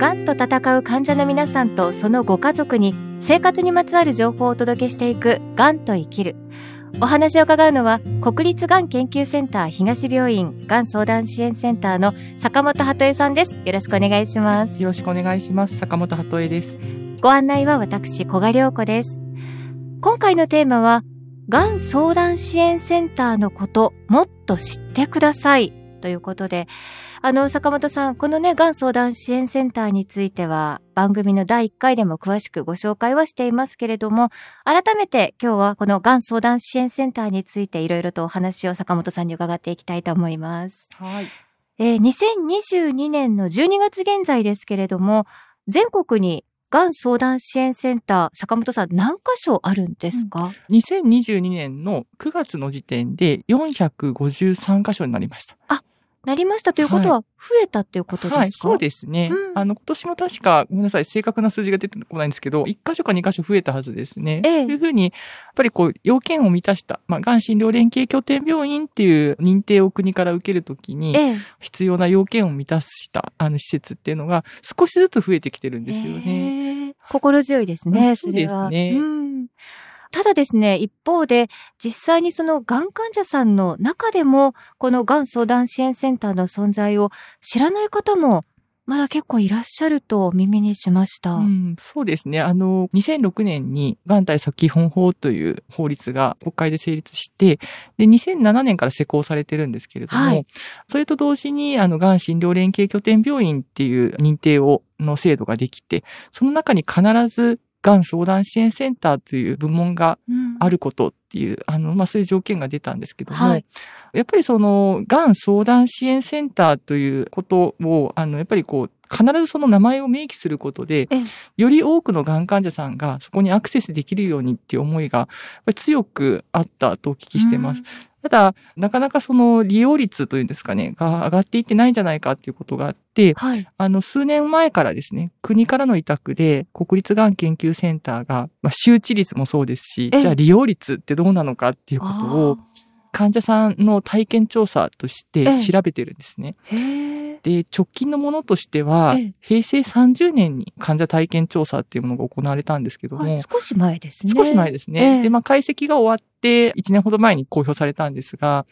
がんと闘う患者の皆さんとそのご家族に生活にまつわる情報をお届けしていくがんと生きる。お話を伺うのは国立がん研究センター東病院がん相談支援センターの坂本鳩恵さんです。よろしくお願いします。よろしくお願いします。坂本鳩恵です。ご案内は私小賀良子です。今回のテーマはがん相談支援センターのこともっと知ってください。ということであの、坂本さん、このね、がん相談支援センターについては、番組の第1回でも詳しくご紹介はしていますけれども、改めて今日はこのがん相談支援センターについていろいろとお話を坂本さんに伺っていきたいと思います。はい。えー、2022年の12月現在ですけれども、全国にがん相談支援センター、坂本さん何箇所あるんですか、うん、?2022 年の9月の時点で453箇所になりました。あ、なりましたということは、増えたっていうことですか、はい、そうですね。うん、あの、今年も確か、ごめんなさい、正確な数字が出てこないんですけど、1箇所か2箇所増えたはずですね。ええ、というふうに、やっぱりこう、要件を満たした、まあ、がん診療連携拠点病院っていう認定を国から受けるときに、必要な要件を満たした、あの、施設っていうのが、少しずつ増えてきてるんですよね。心強いですね、そうですね。うんただですね、一方で、実際にそのがん患者さんの中でも、このがん相談支援センターの存在を知らない方もまだ結構いらっしゃると耳にしました。うん、そうですね。あの、2006年に、がん対策基本法という法律が国会で成立して、で、2007年から施行されてるんですけれども、はい、それと同時に、あの、がん診療連携拠点病院っていう認定を、の制度ができて、その中に必ずがん相談支援センターという部門があることっていう、うん、あの、まあ、そういう条件が出たんですけども、はい、やっぱりその、がん相談支援センターということを、あの、やっぱりこう、必ずその名前を明記することで、より多くのがん患者さんがそこにアクセスできるようにっていう思いが強くあったとお聞きしてます。ただ、なかなかその利用率というんですかね、が上がっていってないんじゃないかっていうことがあって、はい、あの、数年前からですね、国からの委託で、国立がん研周センターが、まあ、周知率もそうですし、じゃあ利用率ってどうなのかっていうことを、患者さんの体験調査として調べてるんですね。で、直近のものとしては、平成30年に患者体験調査っていうものが行われたんですけども、はい、少し前ですね。少し前ですね。で、まあ、解析が終わって1年ほど前に公表されたんですが、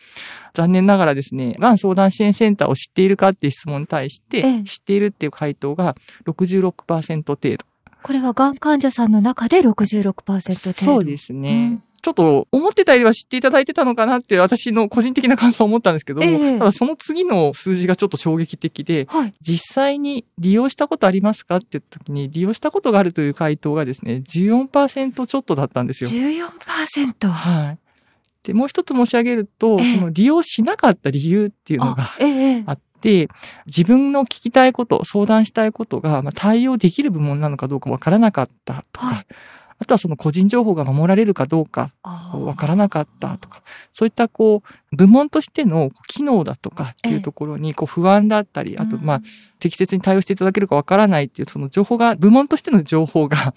残念ながらですね、がん相談支援センターを知っているかっていう質問に対して、知っているっていう回答が66%程度。これはがん患者さんの中で66%程度。そうですね。うんちょっと思ってたよりは知っていただいてたのかなって私の個人的な感想を思ったんですけども、えー、ただその次の数字がちょっと衝撃的で、はい、実際に利用したことありますかって時に利用したことがあるという回答がですね、14%ちょっとだったんですよ。14%? はい。で、もう一つ申し上げると、えー、その利用しなかった理由っていうのがあって、自分の聞きたいこと、相談したいことが、まあ、対応できる部門なのかどうかわからなかったとか、はいあとはその個人情報が守られるかどうか、わからなかったとか、そういったこう、部門としての機能だとかっていうところにこう不安だったり、あとまあ、適切に対応していただけるかわからないっていうその情報が、部門としての情報が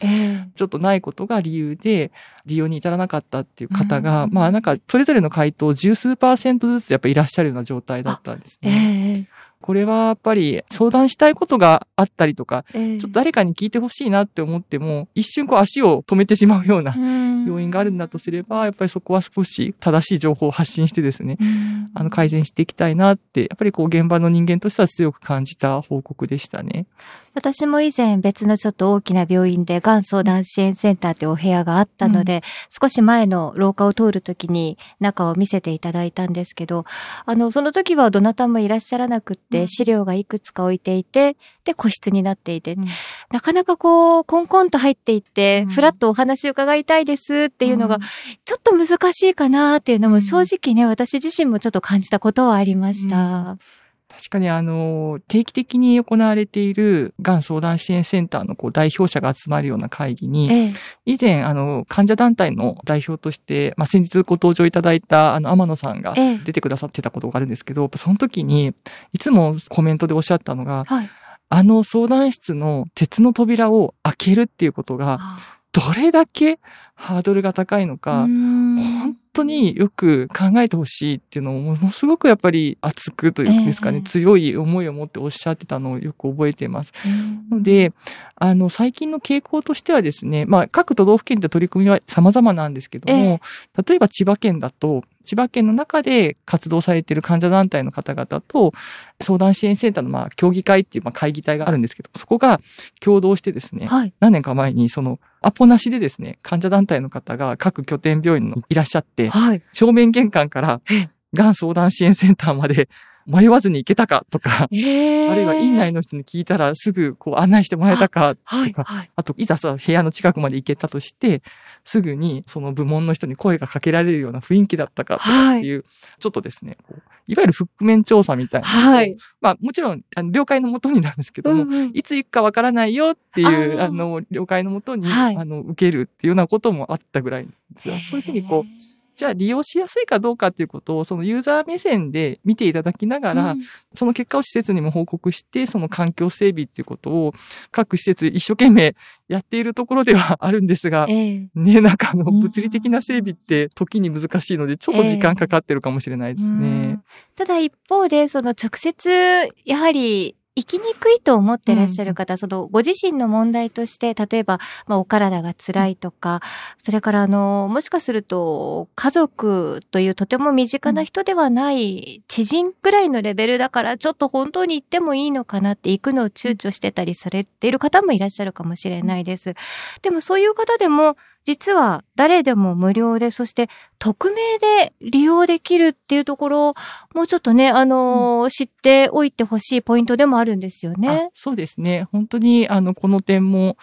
ちょっとないことが理由で利用に至らなかったっていう方が、まあなんかそれぞれの回答十数パーセントずつやっぱいらっしゃるような状態だったんですね。これはやっぱり相談したいことがあったりとか、えー、ちょっと誰かに聞いてほしいなって思っても、一瞬こう足を止めてしまうような要因があるんだとすれば、やっぱりそこは少し正しい情報を発信してですね、あの改善していきたいなって、やっぱりこう現場の人間としては強く感じた報告でしたね。私も以前別のちょっと大きな病院でがん相談支援センターってお部屋があったので、うん、少し前の廊下を通るときに中を見せていただいたんですけど、あの、その時はどなたもいらっしゃらなくって、資料がいくつか置いていて、で、個室になっていて、うん、なかなかこう、コンコンと入っていって、ふらっとお話を伺いたいですっていうのが、ちょっと難しいかなっていうのも正直ね、私自身もちょっと感じたことはありました。確かにあの、定期的に行われているがん相談支援センターのこう代表者が集まるような会議に、ええ、以前あの、患者団体の代表として、まあ、先日ご登場いただいたあの、天野さんが出てくださってたことがあるんですけど、え、その時に、いつもコメントでおっしゃったのが、はい、あの相談室の鉄の扉を開けるっていうことが、どれだけハードルが高いのか、本当によく考えてほしいっていうのをものすごくやっぱり熱くというかですかね、えー、強い思いを持っておっしゃってたのをよく覚えています。ので、あの、最近の傾向としてはですね、まあ、各都道府県で取り組みは様々なんですけども、えー、例えば千葉県だと、千葉県の中で活動されている患者団体の方々と、相談支援センターのまあ協議会っていうまあ会議体があるんですけど、そこが共同してですね、はい、何年か前にそのアポなしでですね、患者団体の方が各拠点病院にいらっしゃって、はい、正面玄関からがん相談支援センターまで迷わずに行けたかとか、えー、あるいは院内の人に聞いたらすぐこう案内してもらえたかとか、はいはい、あといざさ部屋の近くまで行けたとして、すぐにその部門の人に声がかけられるような雰囲気だったかとかってい。う、はい、ちょっとですね、こういわゆる覆面調査みたいな。はい、まあもちろんあの了解のもとになんですけども、うんうん、いつ行くかわからないよっていうあの了解のもとに、はい、あの受けるっていうようなこともあったぐらいですよ。そういうふうにこうじゃあ利用しやすいかどうかっていうことを、そのユーザー目線で見ていただきながら、うん、その結果を施設にも報告して、その環境整備っていうことを各施設一生懸命やっているところではあるんですが、えー、ね、なんかあの、物理的な整備って時に難しいので、ちょっと時間かかってるかもしれないですね。えー、ただ一方で、その直接、やはり生きにくいと思ってらっしゃる方、うん、そのご自身の問題として、例えば、まあ、お体が辛いとか、それからあの、もしかすると、家族というとても身近な人ではない知人くらいのレベルだから、ちょっと本当に行ってもいいのかなって行くのを躊躇してたりされている方もいらっしゃるかもしれないです。でもそういう方でも、実は誰でも無料で、そして匿名で利用できるっていうところ、もうちょっとね、あのーうん、知っておいてほしいポイントでもあるんですよね。そうですね。本当に、あの、この点も、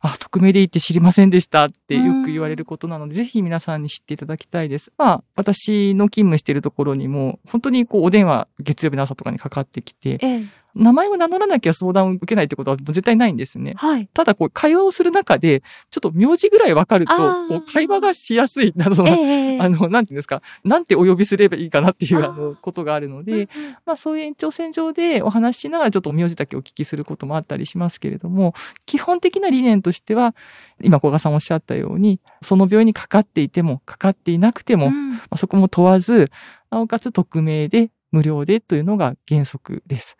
あ、匿名で言って知りませんでしたってよく言われることなので、ぜひ皆さんに知っていただきたいです。まあ、私の勤務しているところにも、本当にこう、お電話月曜日の朝とかにかかってきて、ええ、名前を名乗らなきゃ相談を受けないってことは絶対ないんですね。はい。ただ、こう、会話をする中で、ちょっと名字ぐらいわかると、こう、会話がしやすいなどの、えー、あの、なんていうんですか、なんてお呼びすればいいかなっていう、あの、ことがあるので、まあ、そういう延長線上でお話ししながら、ちょっと名字だけお聞きすることもあったりしますけれども、基本的な理念としては、今、小賀さんおっしゃったように、その病院にかかっていても、かかっていなくても、うん、まあ、そこも問わず、なおかつ匿名で、無料でというのが原則です。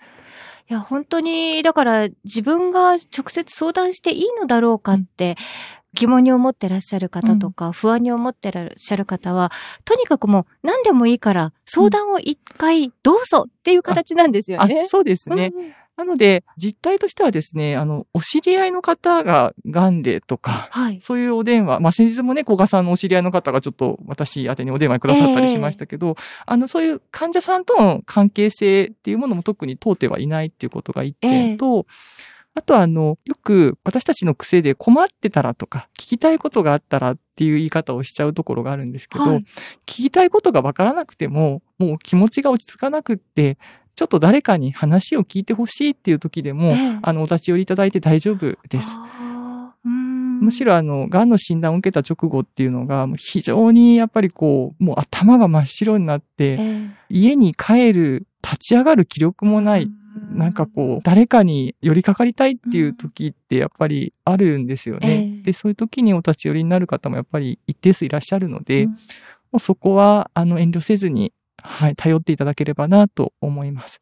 いや、本当に、だから自分が直接相談していいのだろうかって、疑問に思ってらっしゃる方とか、不安に思ってらっしゃる方は、とにかくもう何でもいいから相談を一回どうぞっていう形なんですよね。そうですね。うんなので、実態としてはですね、あの、お知り合いの方が癌でとか、はい、そういうお電話、まあ、先日もね、小賀さんのお知り合いの方がちょっと私宛てにお電話くださったりしましたけど、えー、あの、そういう患者さんとの関係性っていうものも特に通ってはいないっていうことが一点と、えーあとはあの、よく私たちの癖で困ってたらとか、聞きたいことがあったらっていう言い方をしちゃうところがあるんですけど、はい、聞きたいことがわからなくても、もう気持ちが落ち着かなくって、ちょっと誰かに話を聞いてほしいっていう時でも、ええ、あの、お立ち寄りいただいて大丈夫です。むしろあの、癌の診断を受けた直後っていうのが、非常にやっぱりこう、もう頭が真っ白になって、え、家に帰る、立ち上がる気力もない、なんかこう、誰かに寄りかかりたいっていう時ってやっぱりあるんですよね。で、そういう時にお立ち寄りになる方もやっぱり一定数いらっしゃるので、もうそこは、あの、遠慮せずに、はい、頼っていただければなと思います。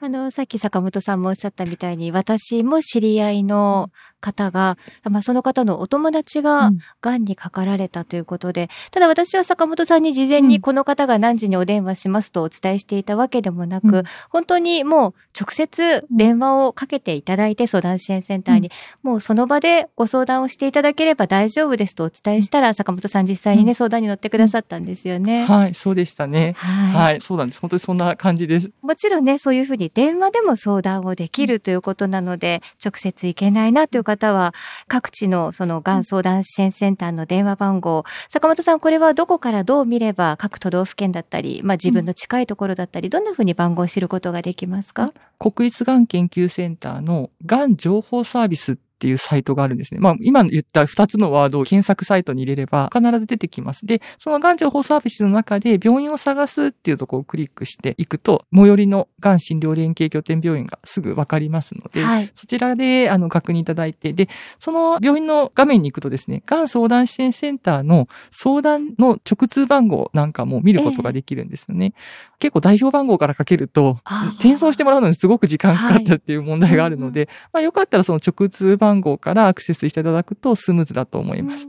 あの、さっき坂本さんもおっしゃったみたいに、私も知り合いの方が、まあ、その方のお友達が癌にかかられたということで、うん、ただ私は坂本さんに事前にこの方が何時にお電話しますとお伝えしていたわけでもなく、うん、本当にもう直接電話をかけていただいて相談支援センターに、うん、もうその場でご相談をしていただければ大丈夫ですとお伝えしたら、坂本さん実際にね、相談に乗ってくださったんですよね。はい、そうでしたね。はい、はい、そうなんです。本当にそんな感じです。もちろんね、そういうふうに電話でも相談をできるということなので、直接行けないなという方は、各地のそのがん相談支援センターの電話番号、坂本さん、これはどこからどう見れば各都道府県だったり、まあ自分の近いところだったり、どんなふうに番号を知ることができますか？国立がん研究センターのがん情報サービスっっていうサイトがあるんですね。まあ、今言った2つのワードを検索サイトに入れれば必ず出てきます。で、そのがん情報サービスの中で病院を探すっていうところをクリックしていくと、最寄りのがん診療連携拠点病院がすぐわかりますので、はい、そちらであの確認いただいて、で、その病院の画面に行くとですね、がん相談支援センターの相談の直通番号なんかも見ることができるんですよね。えー、結構代表番号からかけると、転送してもらうのにすごく時間かかったっていう問題があるので、はい、まあよかったらその直通番号番号からアクセスしていただくとスムーズだと思います。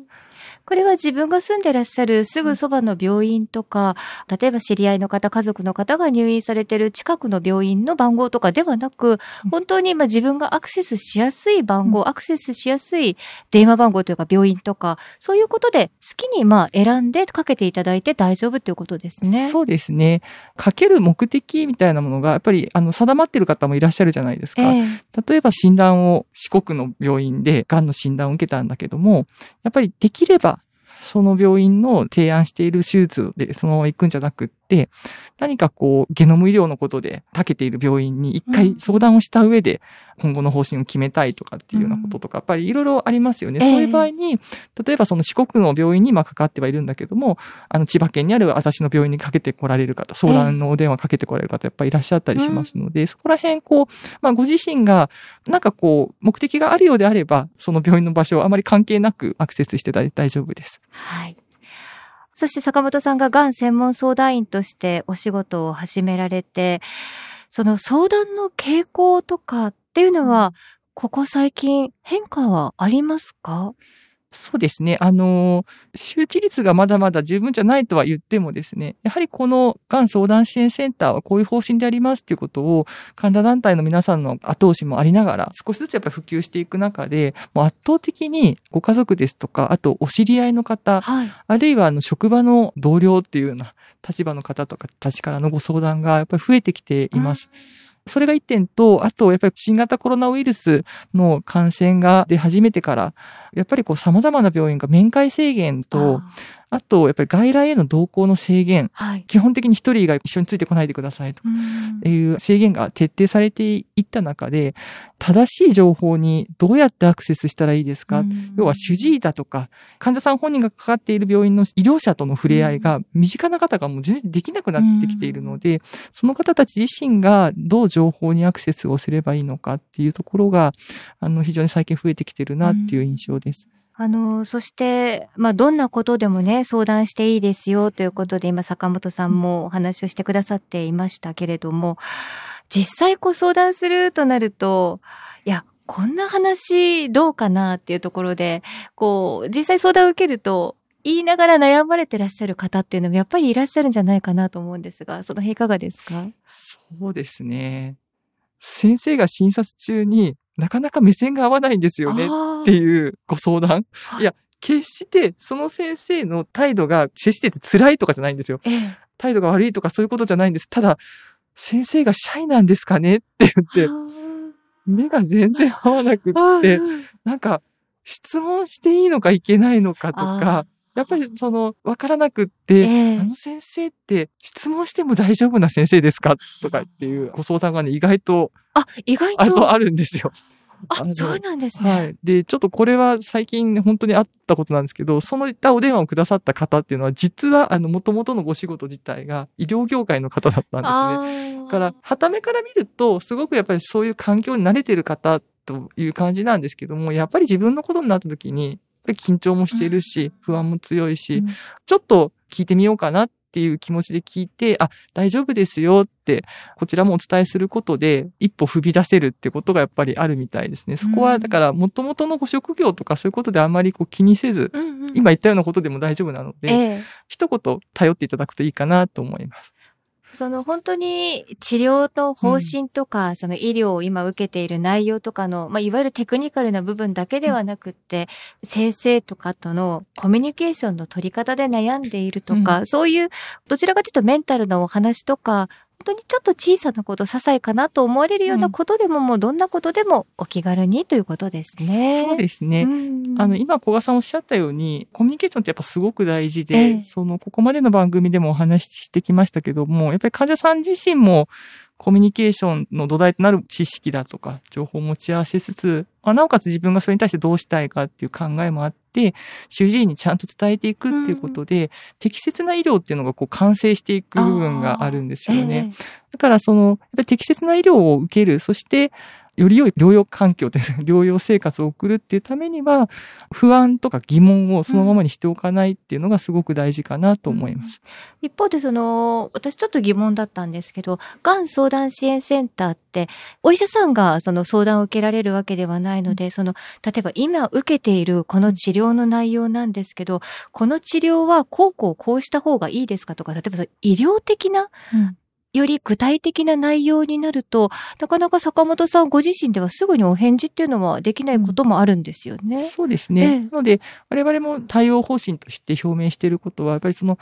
うんこれは自分が住んでらっしゃるすぐそばの病院とか、例えば知り合いの方、家族の方が入院されてる近くの病院の番号とかではなく、本当に今自分がアクセスしやすい番号、アクセスしやすい電話番号というか病院とか、そういうことで好きにまあ選んでかけていただいて大丈夫ということですね。そうですね。かける目的みたいなものが、やっぱりあの定まってる方もいらっしゃるじゃないですか。えー、例えば診断を四国の病院で癌の診断を受けたんだけども、やっぱりできればその病院の提案している手術でそのまま行くんじゃなくっ、何かこう、ゲノム医療のことで長けている病院に一回相談をした上で、今後の方針を決めたいとかっていうようなこととか、やっぱりいろいろありますよね。そういう場合に、例えばその四国の病院にまあかかってはいるんだけども、あの千葉県にある私の病院にかけてこられる方、相談のお電話かけてこられる方、やっぱりいらっしゃったりしますので、そこら辺こう、まあご自身が、なんかこう、目的があるようであれば、その病院の場所はあまり関係なくアクセスして大丈夫です。はい。そして坂本さんががん専門相談員としてお仕事を始められて、その相談の傾向とかっていうのは、ここ最近変化はありますか？そうですね。あの、周知率がまだまだ十分じゃないとは言ってもですね、やはりこのがん相談支援センターはこういう方針でありますっていうことを、患者団体の皆さんの後押しもありながら、少しずつやっぱり普及していく中で、もう圧倒的にご家族ですとか、あとお知り合いの方、はい、あるいはあの職場の同僚っていうような立場の方とかたちからのご相談がやっぱり増えてきています。うんそれが一点と、あと、やっぱり新型コロナウイルスの感染が出始めてから、やっぱりこう様々な病院が面会制限と、あと、やっぱり外来への同行の制限、はい、基本的に一人以外一緒についてこないでくださいという制限が徹底されていった中で、正しい情報にどうやってアクセスしたらいいですか、要は主治医だとか、患者さん本人がかかっている病院の医療者との触れ合いが身近な方がもう全然できなくなってきているので、その方たち自身がどう情報にアクセスをすればいいのかっていうところが、あの、非常に最近増えてきてるなっていう印象です。あの、そして、まあ、どんなことでもね、相談していいですよということで、今、坂本さんもお話をしてくださっていましたけれども、実際こう相談するとなると、いや、こんな話どうかなっていうところで、こう、実際相談を受けると、言いながら悩まれてらっしゃる方っていうのもやっぱりいらっしゃるんじゃないかなと思うんですが、その辺いかがですか？そうですね。先生が診察中になかなか目線が合わないんですよねっていうご相談。いや、決してその先生の態度が決してて辛いとかじゃないんですよ。態度が悪いとかそういうことじゃないんです。ただ、先生がシャイなんですかねって言って、目が全然合わなくって、なんか質問していいのかいけないのかとか、やっぱりその、わからなくって、えー、あの先生って質問しても大丈夫な先生ですかとかっていうご相談がね、意外と、あ、意外とあるんですよ。あ、そうなんですね。はい。で、ちょっとこれは最近本当にあったことなんですけど、そのいったお電話をくださった方っていうのは、実は、あの、元々のご仕事自体が医療業界の方だったんですね。だから、はためから見ると、すごくやっぱりそういう環境に慣れてる方という感じなんですけども、やっぱり自分のことになった時に、緊張もしているし、不安も強いし、ちょっと聞いてみようかなっていう気持ちで聞いて、あ、大丈夫ですよって、こちらもお伝えすることで、一歩踏み出せるってことがやっぱりあるみたいですね。そこは、だから、もともとのご職業とかそういうことであまりこう気にせず、今言ったようなことでも大丈夫なので、一言頼っていただくといいかなと思います。その本当に治療の方針とか、うん、その医療を今受けている内容とかの、まあ、いわゆるテクニカルな部分だけではなくって、うん、先生とかとのコミュニケーションの取り方で悩んでいるとか、うん、そういう、どちらかというとメンタルのお話とか、当にちょっと小さなこと、些細かなと思われるようなことでも、うん、もうどんなことでもお気軽にということですね。そうですね。うん、あの、今、小賀さんおっしゃったように、コミュニケーションってやっぱすごく大事で、えその、ここまでの番組でもお話ししてきましたけども、やっぱり患者さん自身も、コミュニケーションの土台となる知識だとか、情報を持ち合わせつつ、まあ、なおかつ自分がそれに対してどうしたいかっていう考えもあって、主治医にちゃんと伝えていくっていうことで、うん、適切な医療っていうのがこう完成していく部分があるんですよね。えー、だからその、やっぱり適切な医療を受ける、そして、より良い療養環境で療養生活を送るっていうためには、不安とか疑問をそのままにしておかないっていうのがすごく大事かなと思います。うん、一方でその、私ちょっと疑問だったんですけど、がん相談支援センターって、お医者さんがその相談を受けられるわけではないので、うん、その、例えば今受けているこの治療の内容なんですけど、この治療はこうこうこうした方がいいですかとか、例えば医療的な、うんより具体的な内容になると、なかなか坂本さんご自身ではすぐにお返事っていうのはできないこともあるんですよね。うん、そうですね。ええ、なので、我々も対応方針として表明していることは、やっぱりその、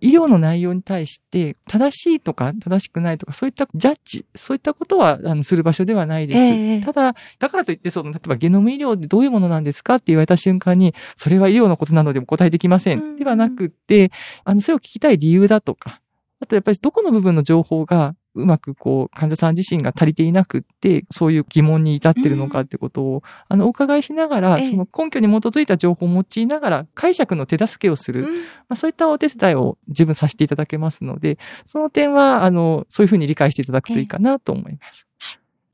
医療の内容に対して正しいとか正しくないとかそういったジャッジ、そういったことはあのする場所ではないです。えただ、だからといってその、例えばゲノム医療でどういうものなんですかって言われた瞬間に、それは医療のことなのでお答えできません。うん、ではなくて、あの、それを聞きたい理由だとか、あとやっぱりどこの部分の情報がうまくこう患者さん自身が足りていなくって、そういう疑問に至ってるのかってことを、うん、あの、お伺いしながら、その根拠に基づいた情報を用いながら解釈の手助けをする、うん、まあ、そういったお手伝いを自分させていただけますので、その点は、あの、そういうふうに理解していただくといいかなと思います。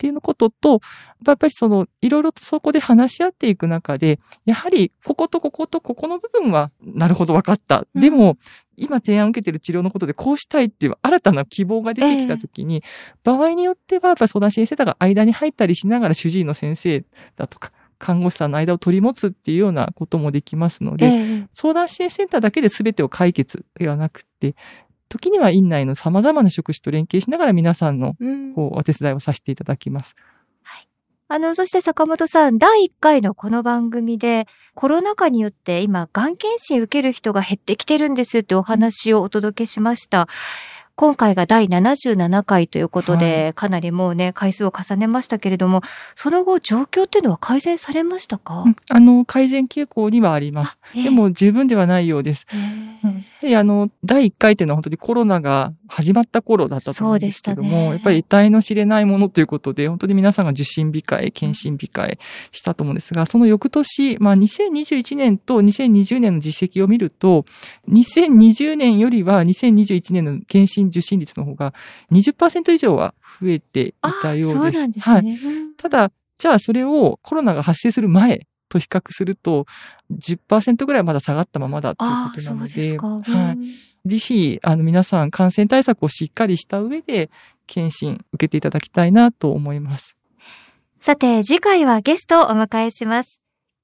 っていうことと、やっぱりその、いろいろとそこで話し合っていく中で、やはり、こことこことここの部分は、なるほど分かった。でも、今提案を受けている治療のことでこうしたいっていう新たな希望が出てきたときに、えー、場合によっては、やっぱり相談支援センターが間に入ったりしながら主治医の先生だとか、看護師さんの間を取り持つっていうようなこともできますので、えー、相談支援センターだけで全てを解決ではなくて、時には院内の様々な職種と連携しながら皆さんのこうお手伝いをさせていただきます。はい。あの、そして坂本さん、第1回のこの番組で、コロナ禍によって今、がん検診受ける人が減ってきてるんですってお話をお届けしました。今回が第77回ということで、はい、かなりもうね、回数を重ねましたけれども、その後、状況っていうのは改善されましたか、うん、あの、改善傾向にはあります。でも、十分ではないようです。うん、やはりあの、第1回っていうのは本当にコロナが始まった頃だったと思うんですけども、ね、やっぱり得体の知れないものということで、本当に皆さんが受診控え、検診控えしたと思うんですが、その翌年、まあ2021年と2020年の実績を見ると、2020年よりは2021年の検診受診率の方が20%以上は増えていたようです。ですね。はい。ただ、じゃあそれをコロナが発生する前と比較すると10%ぐらいまだ下がったままだということなので、ではい。ぜひ、あの皆さん感染対策をしっかりした上で検診受けていただきたいなと思います。さて、次回はゲストをお迎えします。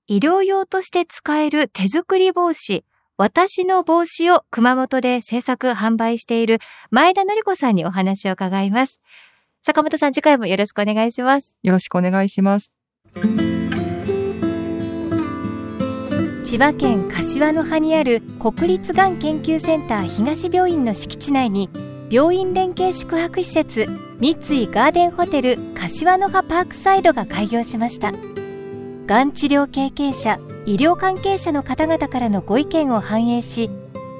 医療用として使える手作り帽子、私の帽子を熊本で制作販売している前田の子さんにお話を伺います。坂本さん次回もよろしくお願いします。よろしくお願いします。千葉県柏の葉にある国立がん研究センター東病院の敷地内に病院連携宿泊施設三井ガーデンホテル柏の葉パークサイドが開業しましたがん治療経験者医療関係者の方々からのご意見を反映し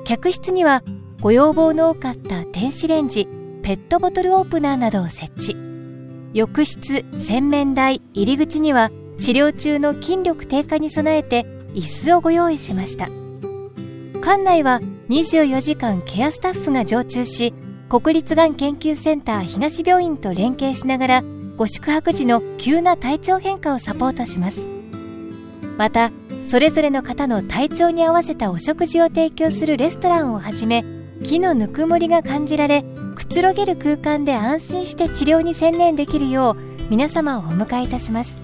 客室にはご要望の多かった電子レンジペットボトルオープナーなどを設置。浴室洗面台入り口には治療中の筋力低下に備えて椅子をご用意しました。館内は24時間ケアスタッフが常駐し国立がん研究センター東病院と連携しながらご宿泊時の急な体調変化をサポートします。またそれぞれの方の体調に合わせたお食事を提供するレストランをはじめ木のぬくもりが感じられくつろげる空間で安心して治療に専念できるよう皆様をお迎えいたします。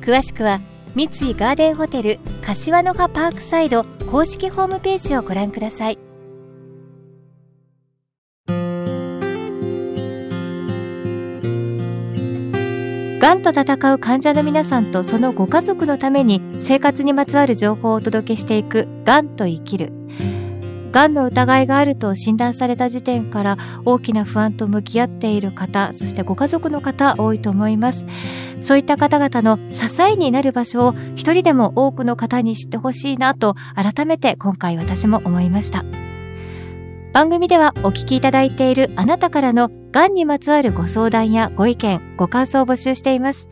詳しくは三井ガーデンホテル柏の葉パークサイド公式ホームページをご覧ください。がんと闘う患者の皆さんとそのご家族のために生活にまつわる情報をお届けしていく「がんと生きる」がんの疑いがあると診断された時点から大きな不安と向き合っている方そしてご家族の方多いと思います。そういった方々の支えになる場所を一人でも多くの方に知ってほしいなと改めて今回私も思いました。番組ではお聞きいただいているあなたからのがんにまつわるご相談やご意見、ご感想を募集しています。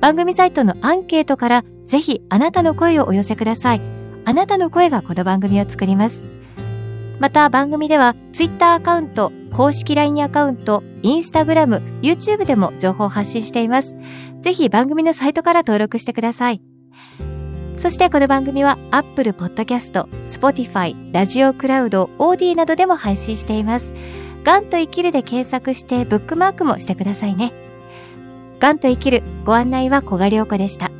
番組サイトのアンケートからぜひあなたの声をお寄せください。あなたの声がこの番組を作ります。また番組では Twitter アカウント、公式 LINE アカウント、Instagram、YouTube でも情報を発信しています。ぜひ番組のサイトから登録してください。そしてこの番組は Apple Podcast、Spotify、ラジオクラウド、OD などでも配信しています。がんと生きるで検索してブックマークもしてくださいね。がんと生きるご案内は小賀良子でした。